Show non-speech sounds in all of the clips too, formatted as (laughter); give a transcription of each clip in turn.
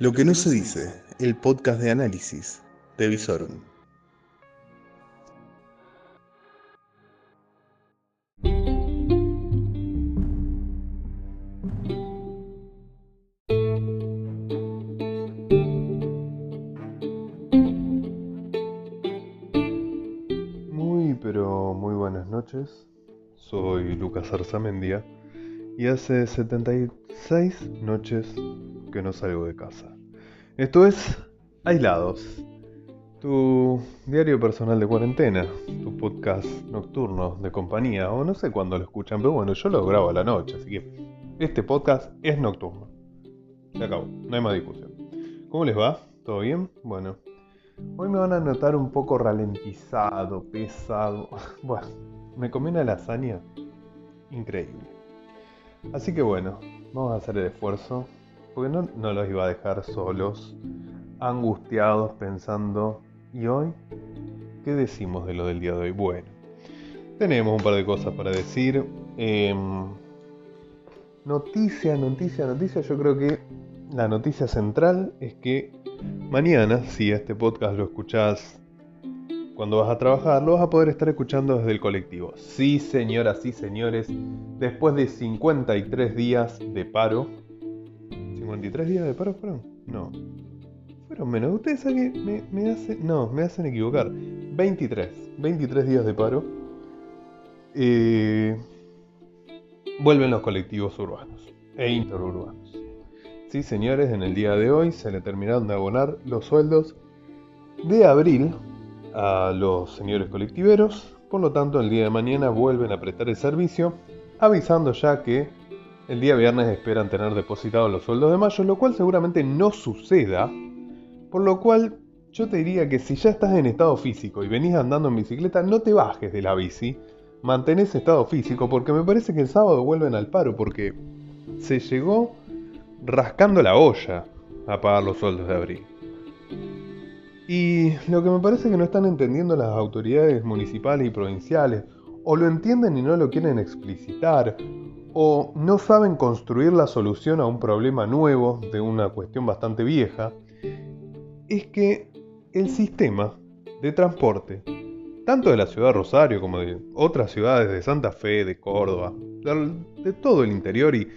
Lo que no se dice, el podcast de análisis de Visorum. Muy pero muy buenas noches. Soy Lucas Arzamendia y hace 76 noches que no salgo de casa. Esto es Aislados, tu diario personal de cuarentena, tu podcast nocturno de compañía, o no sé cuándo lo escuchan, pero bueno, yo lo grabo a la noche, así que este podcast es nocturno. Se acabó, no hay más discusión. ¿Cómo les va? ¿Todo bien? Bueno, hoy me van a notar un poco ralentizado, pesado. (laughs) Bueno, me comí una lasaña increíble. Así que bueno, vamos a hacer el esfuerzo, porque no, los iba a dejar solos, angustiados, pensando, ¿y hoy? ¿Qué decimos de lo del día de hoy? Bueno, tenemos un par de cosas para decir. Em, noticia, noticia, noticia, yo creo que la noticia central es que mañana, si este podcast lo escuchás cuando vas a trabajar, lo vas a poder estar escuchando desde el colectivo. Sí, señoras y señores, después de 53 días de paro. ¿53 días de paro fueron? No. Fueron menos. Ustedes saben que me, hacen. No, me hacen equivocar. 23. 23 días de paro. Eh, vuelven los colectivos urbanos e interurbanos. Sí, señores, en el día de hoy se le terminaron de abonar los sueldos de abril a los señores colectiveros, por lo tanto el día de mañana vuelven a prestar el servicio, avisando ya que el día viernes esperan tener depositados los sueldos de mayo, lo cual seguramente no suceda, por lo cual yo te diría que si ya estás en estado físico y venís andando en bicicleta, no te bajes de la bici, mantén ese estado físico, porque me parece que el sábado vuelven al paro, porque se llegó rascando la olla a pagar los sueldos de abril. Y lo que me parece que no están entendiendo las autoridades municipales y provinciales, o lo entienden y no lo quieren explicitar, o no saben construir la solución a un problema nuevo de una cuestión bastante vieja, es que el sistema de transporte, tanto de la ciudad de Rosario como de otras ciudades de Santa Fe, de Córdoba, de todo el interior y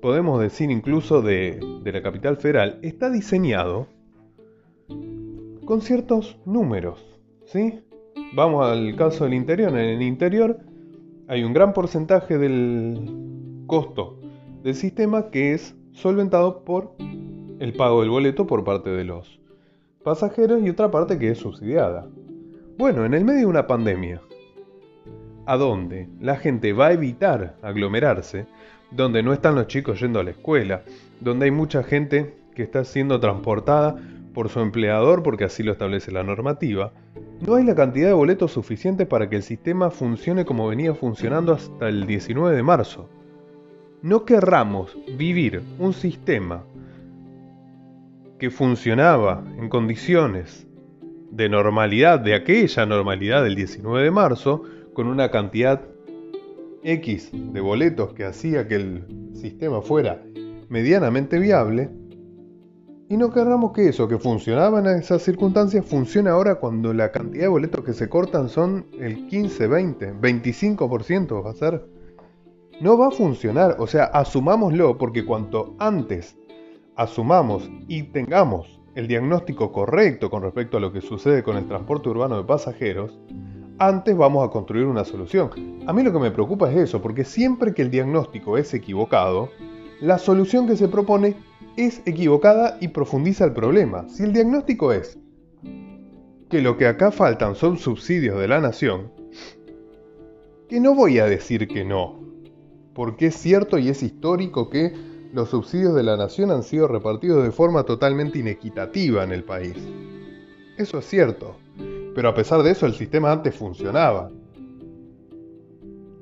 podemos decir incluso de, de la capital federal, está diseñado con ciertos números. ¿sí? Vamos al caso del interior. En el interior hay un gran porcentaje del costo del sistema que es solventado por el pago del boleto por parte de los pasajeros y otra parte que es subsidiada. Bueno, en el medio de una pandemia, a dónde la gente va a evitar aglomerarse, donde no están los chicos yendo a la escuela, donde hay mucha gente que está siendo transportada por su empleador porque así lo establece la normativa, no hay la cantidad de boletos suficiente para que el sistema funcione como venía funcionando hasta el 19 de marzo. No querramos vivir un sistema que funcionaba en condiciones de normalidad, de aquella normalidad del 19 de marzo, con una cantidad X de boletos que hacía que el sistema fuera medianamente viable, y no querramos que eso que funcionaba en esas circunstancias funcione ahora cuando la cantidad de boletos que se cortan son el 15, 20, 25% va a ser. No va a funcionar, o sea, asumámoslo porque cuanto antes asumamos y tengamos el diagnóstico correcto con respecto a lo que sucede con el transporte urbano de pasajeros, antes vamos a construir una solución. A mí lo que me preocupa es eso, porque siempre que el diagnóstico es equivocado, la solución que se propone es equivocada y profundiza el problema. Si el diagnóstico es que lo que acá faltan son subsidios de la nación, que no voy a decir que no, porque es cierto y es histórico que los subsidios de la nación han sido repartidos de forma totalmente inequitativa en el país. Eso es cierto, pero a pesar de eso el sistema antes funcionaba.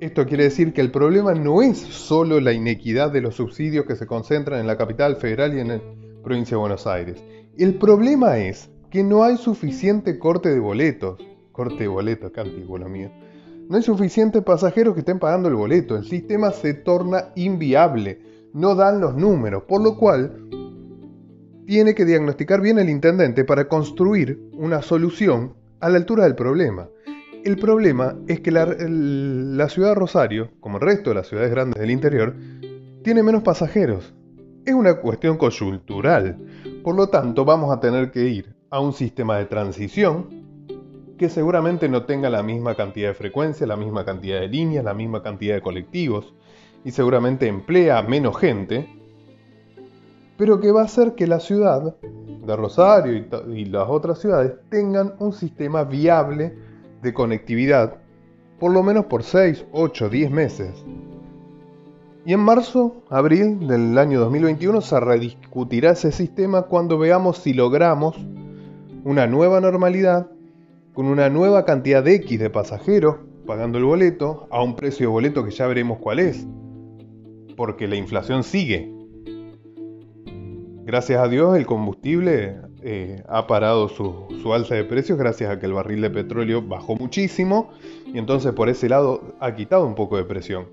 Esto quiere decir que el problema no es solo la inequidad de los subsidios que se concentran en la capital federal y en la provincia de Buenos Aires. El problema es que no hay suficiente corte de boletos. Corte de boletos, qué antiguo lo mío. No hay suficientes pasajeros que estén pagando el boleto. El sistema se torna inviable. No dan los números. Por lo cual, tiene que diagnosticar bien el intendente para construir una solución a la altura del problema. El problema es que la, ciudad de Rosario, como el resto de las ciudades grandes del interior, tiene menos pasajeros. Es una cuestión coyuntural. Por lo tanto, vamos a tener que ir a un sistema de transición que seguramente no tenga la misma cantidad de frecuencia, la misma cantidad de líneas, la misma cantidad de colectivos y seguramente emplea menos gente, pero que va a hacer que la ciudad de Rosario y, las otras ciudades tengan un sistema viable de conectividad, por lo menos por 6, 8, 10 meses. Y en marzo, abril del año 2021 se rediscutirá ese sistema cuando veamos si logramos una nueva normalidad con una nueva cantidad de X de pasajeros pagando el boleto a un precio de boleto que ya veremos cuál es, porque la inflación sigue. Gracias a Dios el combustible eh, ha parado su, su, alza de precios gracias a que el barril de petróleo bajó muchísimo y entonces por ese lado ha quitado un poco de presión.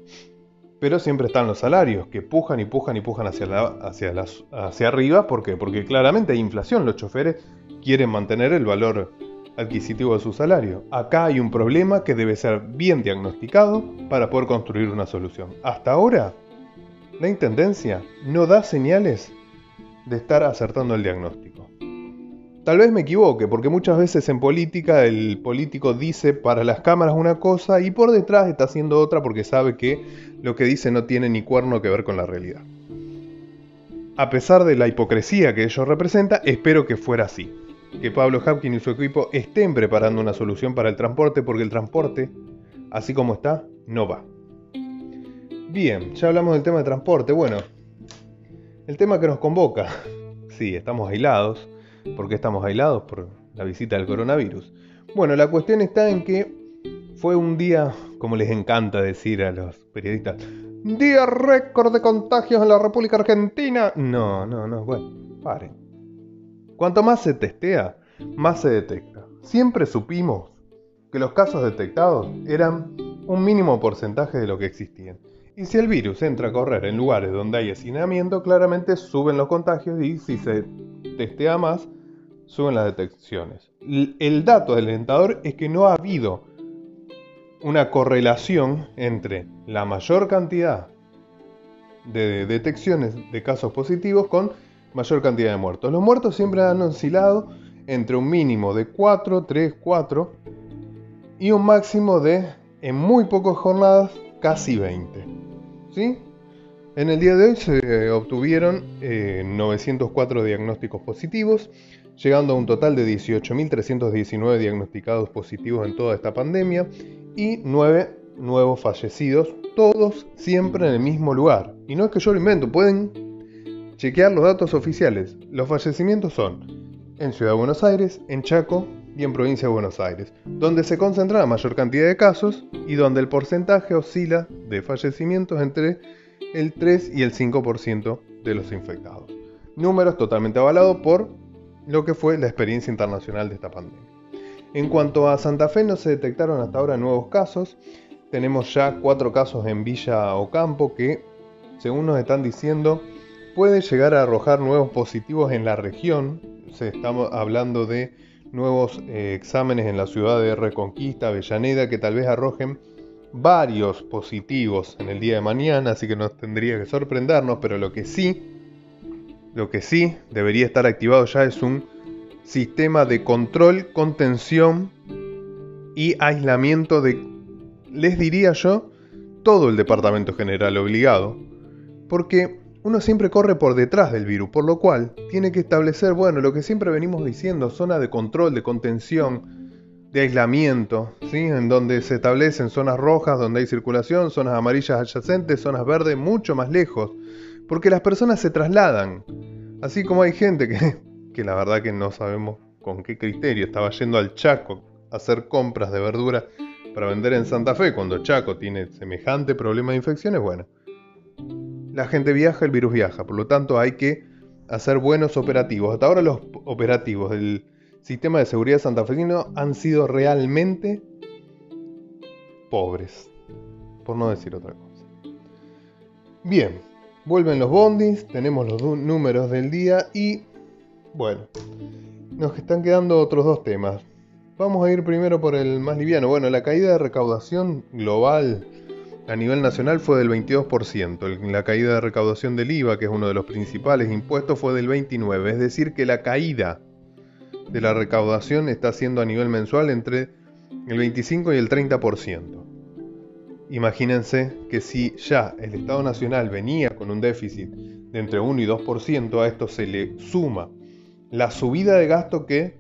Pero siempre están los salarios que pujan y pujan y pujan hacia, la, hacia, hacia arriba. ¿Por qué? Porque claramente hay inflación. Los choferes quieren mantener el valor adquisitivo de su salario. Acá hay un problema que debe ser bien diagnosticado para poder construir una solución. Hasta ahora, la Intendencia no da señales de estar acertando el diagnóstico. Tal vez me equivoque, porque muchas veces en política el político dice para las cámaras una cosa y por detrás está haciendo otra porque sabe que lo que dice no tiene ni cuerno que ver con la realidad. A pesar de la hipocresía que ello representa, espero que fuera así. Que Pablo Hapkin y su equipo estén preparando una solución para el transporte porque el transporte, así como está, no va. Bien, ya hablamos del tema de transporte. Bueno, el tema que nos convoca. (laughs) Sí, estamos aislados. ¿Por qué estamos aislados? Por la visita del coronavirus. Bueno, la cuestión está en que fue un día, como les encanta decir a los periodistas, día récord de contagios en la República Argentina. No, no, no, bueno, paren. Cuanto más se testea, más se detecta. Siempre supimos que los casos detectados eran un mínimo porcentaje de lo que existían. Y si el virus entra a correr en lugares donde hay hacinamiento, claramente suben los contagios y si se testea más, suben las detecciones. El dato alentador es que no ha habido una correlación entre la mayor cantidad de detecciones de casos positivos con mayor cantidad de muertos. Los muertos siempre han oscilado entre un mínimo de 4, 3, 4 y un máximo de, en muy pocas jornadas, casi 20. En el día de hoy se obtuvieron 904 eh, diagnósticos positivos, llegando a un total de 18.319 diagnosticados positivos en toda esta pandemia y 9 nuevos fallecidos, todos siempre en el mismo lugar. Y no es que yo lo invento, pueden chequear los datos oficiales. Los fallecimientos son en Ciudad de Buenos Aires, en Chaco y en Provincia de Buenos Aires, donde se concentra la mayor cantidad de casos y donde el porcentaje oscila de fallecimientos entre el 3 y el 5% de los infectados. Números totalmente avalados por lo que fue la experiencia internacional de esta pandemia. En cuanto a Santa Fe, no se detectaron hasta ahora nuevos casos. Tenemos ya cuatro casos en Villa Ocampo que, según nos están diciendo, puede llegar a arrojar nuevos positivos en la región. Se estamos hablando de nuevos eh, exámenes en la ciudad de Reconquista, Avellaneda, que tal vez arrojen varios positivos en el día de mañana, así que nos tendría que sorprendernos, pero lo que sí, lo que sí debería estar activado ya es un sistema de control, contención y aislamiento de, les diría yo, todo el departamento general obligado, porque uno siempre corre por detrás del virus, por lo cual tiene que establecer, bueno, lo que siempre venimos diciendo, zona de control, de contención, de aislamiento, ¿sí? en donde se establecen zonas rojas donde hay circulación, zonas amarillas adyacentes, zonas verdes mucho más lejos, porque las personas se trasladan, así como hay gente que, (laughs) que la verdad que no sabemos con qué criterio estaba yendo al Chaco a hacer compras de verdura para vender en Santa Fe cuando Chaco tiene semejante problema de infecciones, bueno la gente viaja, el virus viaja. Por lo tanto, hay que hacer buenos operativos. Hasta ahora los operativos del sistema de seguridad santafesino han sido realmente pobres, por no decir otra cosa. Bien, vuelven los bondis, tenemos los números del día y Bueno, nos están quedando otros dos temas. Vamos a ir primero por el más liviano. Bueno, la caída de recaudación global a nivel nacional fue del 22%. La caída de recaudación del IVA, que es uno de los principales impuestos, fue del 29%. Es decir, que la caída de la recaudación está siendo a nivel mensual entre el 25 y el 30%. Imagínense que si ya el Estado Nacional venía con un déficit de entre 1 y 2%, a esto se le suma la subida de gasto que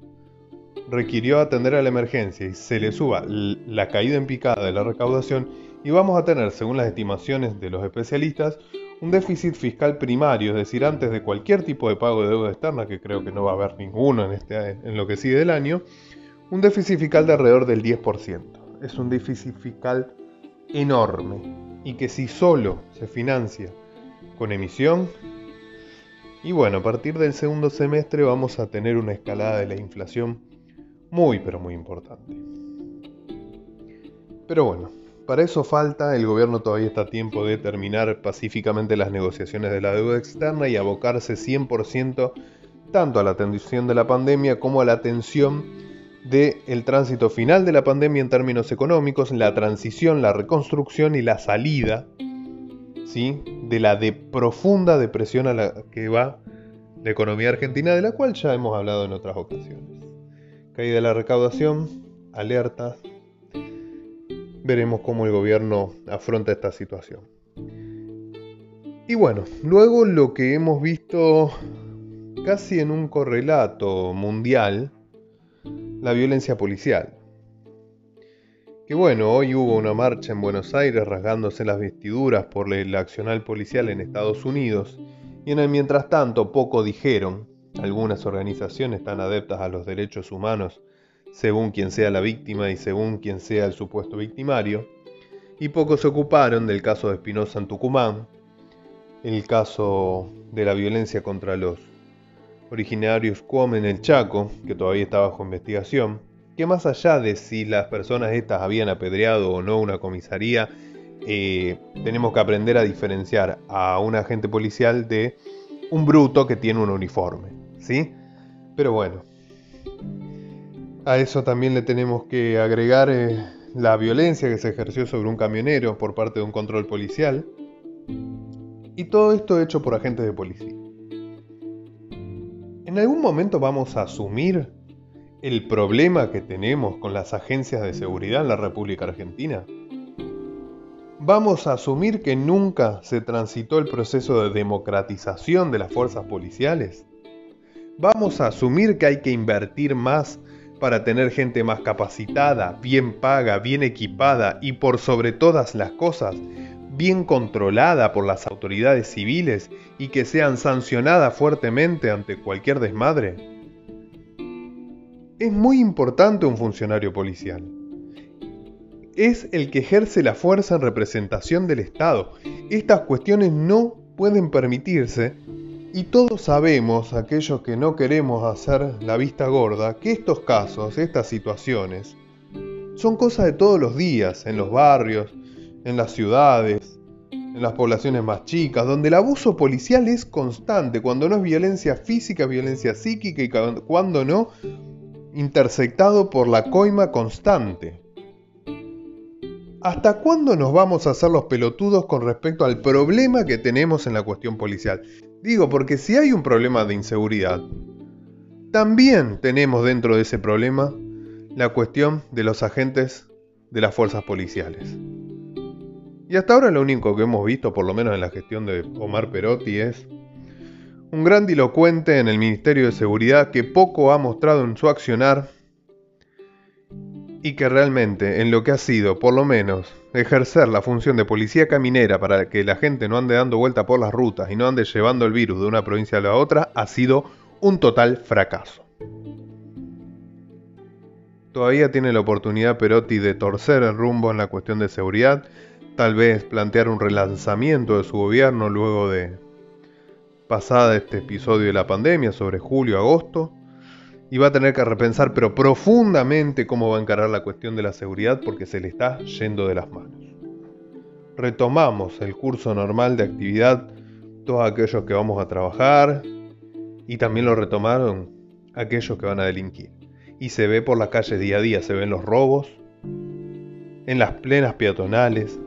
requirió atender a la emergencia y se le suba la caída en picada de la recaudación y vamos a tener, según las estimaciones de los especialistas, un déficit fiscal primario, es decir, antes de cualquier tipo de pago de deuda externa, que creo que no va a haber ninguno en, este, en lo que sigue del año, un déficit fiscal de alrededor del 10%. Es un déficit fiscal enorme y que si solo se financia con emisión, y bueno, a partir del segundo semestre vamos a tener una escalada de la inflación muy pero muy importante. Pero bueno, para eso falta, el gobierno todavía está a tiempo de terminar pacíficamente las negociaciones de la deuda externa y abocarse 100% tanto a la atención de la pandemia como a la atención del tránsito final de la pandemia en términos económicos, la transición, la reconstrucción y la salida ¿sí? de la de profunda depresión a la que va la economía argentina, de la cual ya hemos hablado en otras ocasiones. Caída de la recaudación, alertas, veremos cómo el gobierno afronta esta situación. Y bueno, luego lo que hemos visto casi en un correlato mundial, la violencia policial. Que bueno, hoy hubo una marcha en Buenos Aires rasgándose las vestiduras por el accional policial en Estados Unidos y en el mientras tanto poco dijeron, algunas organizaciones tan adeptas a los derechos humanos según quien sea la víctima y según quien sea el supuesto victimario, y pocos se ocuparon del caso de Espinosa en Tucumán, el caso de la violencia contra los originarios Cuom en el Chaco, que todavía está bajo investigación, que más allá de si las personas estas habían apedreado o no una comisaría, eh, tenemos que aprender a diferenciar a un agente policial de un bruto que tiene un uniforme, ¿sí? Pero bueno, a eso también le tenemos que agregar eh, la violencia que se ejerció sobre un camionero por parte de un control policial. Y todo esto hecho por agentes de policía. ¿En algún momento vamos a asumir el problema que tenemos con las agencias de seguridad en la República Argentina? ¿Vamos a asumir que nunca se transitó el proceso de democratización de las fuerzas policiales? ¿Vamos a asumir que hay que invertir más para tener gente más capacitada, bien paga, bien equipada y por sobre todas las cosas, bien controlada por las autoridades civiles y que sean sancionadas fuertemente ante cualquier desmadre? Es muy importante un funcionario policial. Es el que ejerce la fuerza en representación del Estado. Estas cuestiones no pueden permitirse y todos sabemos, aquellos que no queremos hacer la vista gorda, que estos casos, estas situaciones, son cosas de todos los días, en los barrios, en las ciudades, en las poblaciones más chicas, donde el abuso policial es constante, cuando no es violencia física, violencia psíquica y cuando no, intersectado por la coima constante. ¿Hasta cuándo nos vamos a hacer los pelotudos con respecto al problema que tenemos en la cuestión policial? Digo, porque si hay un problema de inseguridad, también tenemos dentro de ese problema la cuestión de los agentes de las fuerzas policiales. Y hasta ahora lo único que hemos visto, por lo menos en la gestión de Omar Perotti, es un gran dilocuente en el Ministerio de Seguridad que poco ha mostrado en su accionar y que realmente en lo que ha sido, por lo menos, ejercer la función de policía caminera para que la gente no ande dando vuelta por las rutas y no ande llevando el virus de una provincia a la otra, ha sido un total fracaso. Todavía tiene la oportunidad Perotti de torcer el rumbo en la cuestión de seguridad, tal vez plantear un relanzamiento de su gobierno luego de pasada este episodio de la pandemia sobre julio-agosto, y va a tener que repensar, pero profundamente, cómo va a encarar la cuestión de la seguridad porque se le está yendo de las manos. Retomamos el curso normal de actividad, todos aquellos que vamos a trabajar Y también lo retomaron aquellos que van a delinquir. Y se ve por las calles día a día, se ven los robos, en las plenas peatonales,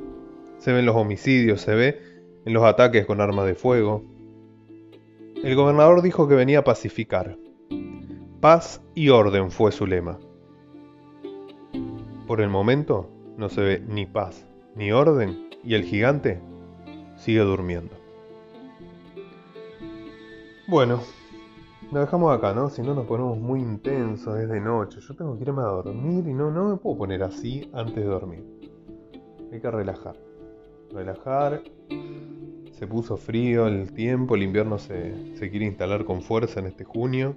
se ven los homicidios, se ve en los ataques con armas de fuego. El gobernador dijo que venía a pacificar. Paz y orden fue su lema. Por el momento no se ve ni paz ni orden y el gigante sigue durmiendo. Bueno, lo dejamos acá, ¿no? Si no nos ponemos muy intensos, es de noche. Yo tengo que irme a dormir y no, no me puedo poner así antes de dormir. Hay que relajar. Relajar. Se puso frío el tiempo, el invierno se, se quiere instalar con fuerza en este junio.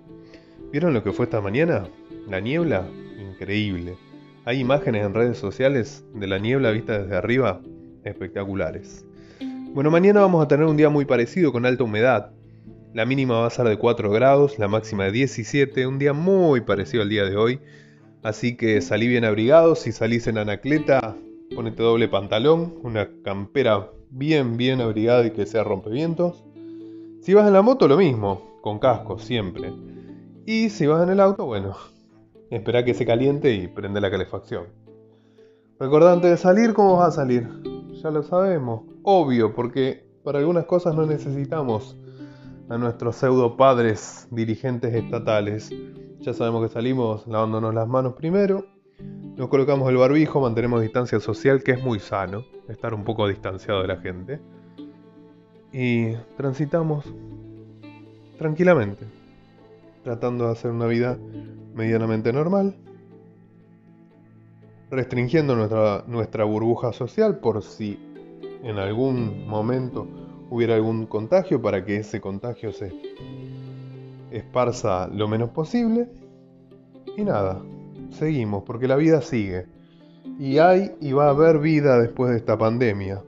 ¿Vieron lo que fue esta mañana? La niebla, increíble. Hay imágenes en redes sociales de la niebla vista desde arriba, espectaculares. Bueno, mañana vamos a tener un día muy parecido con alta humedad. La mínima va a ser de 4 grados, la máxima de 17, un día muy parecido al día de hoy. Así que salí bien abrigado, si salís en anacleta, ponete doble pantalón, una campera bien, bien abrigada y que sea rompevientos. Si vas en la moto, lo mismo, con casco, siempre. Y si vas en el auto, bueno, espera que se caliente y prende la calefacción. Recordá antes de salir, ¿cómo vas a salir? Ya lo sabemos, obvio, porque para algunas cosas no necesitamos a nuestros pseudo padres dirigentes estatales. Ya sabemos que salimos lavándonos las manos primero, nos colocamos el barbijo, mantenemos distancia social, que es muy sano, estar un poco distanciado de la gente. Y transitamos tranquilamente, tratando de hacer una vida medianamente normal, restringiendo nuestra, nuestra burbuja social por si en algún momento hubiera algún contagio para que ese contagio se esparza lo menos posible. Y nada, seguimos, porque la vida sigue. Y hay y va a haber vida después de esta pandemia.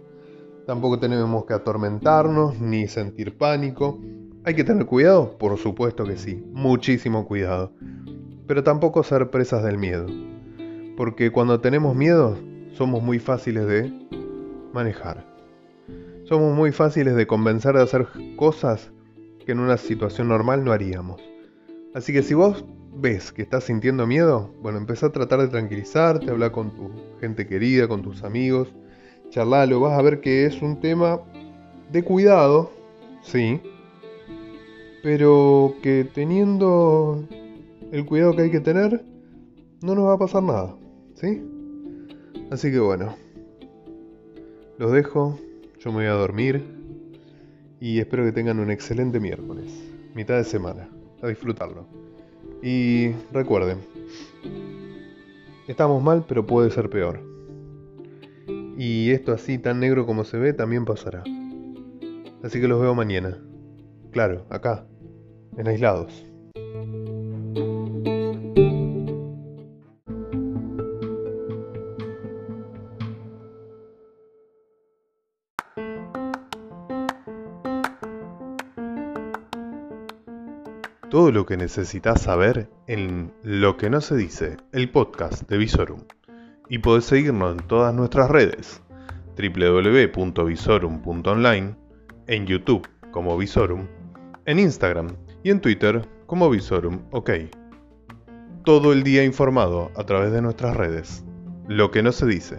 Tampoco tenemos que atormentarnos ni sentir pánico. ¿Hay que tener cuidado? Por supuesto que sí, muchísimo cuidado. Pero tampoco ser presas del miedo. Porque cuando tenemos miedo somos muy fáciles de manejar. Somos muy fáciles de convencer de hacer cosas que en una situación normal no haríamos. Así que si vos ves que estás sintiendo miedo, bueno, empezá a tratar de tranquilizarte, hablar con tu gente querida, con tus amigos, charlalo, vas a ver que es un tema de cuidado, sí, pero que teniendo el cuidado que hay que tener, no nos va a pasar nada, ¿sí? Así que bueno, los dejo, yo me voy a dormir y espero que tengan un excelente miércoles, mitad de semana, a disfrutarlo. Y recuerden, estamos mal pero puede ser peor. Y esto así tan negro como se ve también pasará. Así que los veo mañana. Claro, acá, en aislados. todo lo que necesitas saber en Lo que no se dice, el podcast de Visorum. Y podés seguirnos en todas nuestras redes, www.visorum.online, en YouTube como Visorum, en Instagram y en Twitter como Visorum OK. Todo el día informado a través de nuestras redes. Lo que no se dice.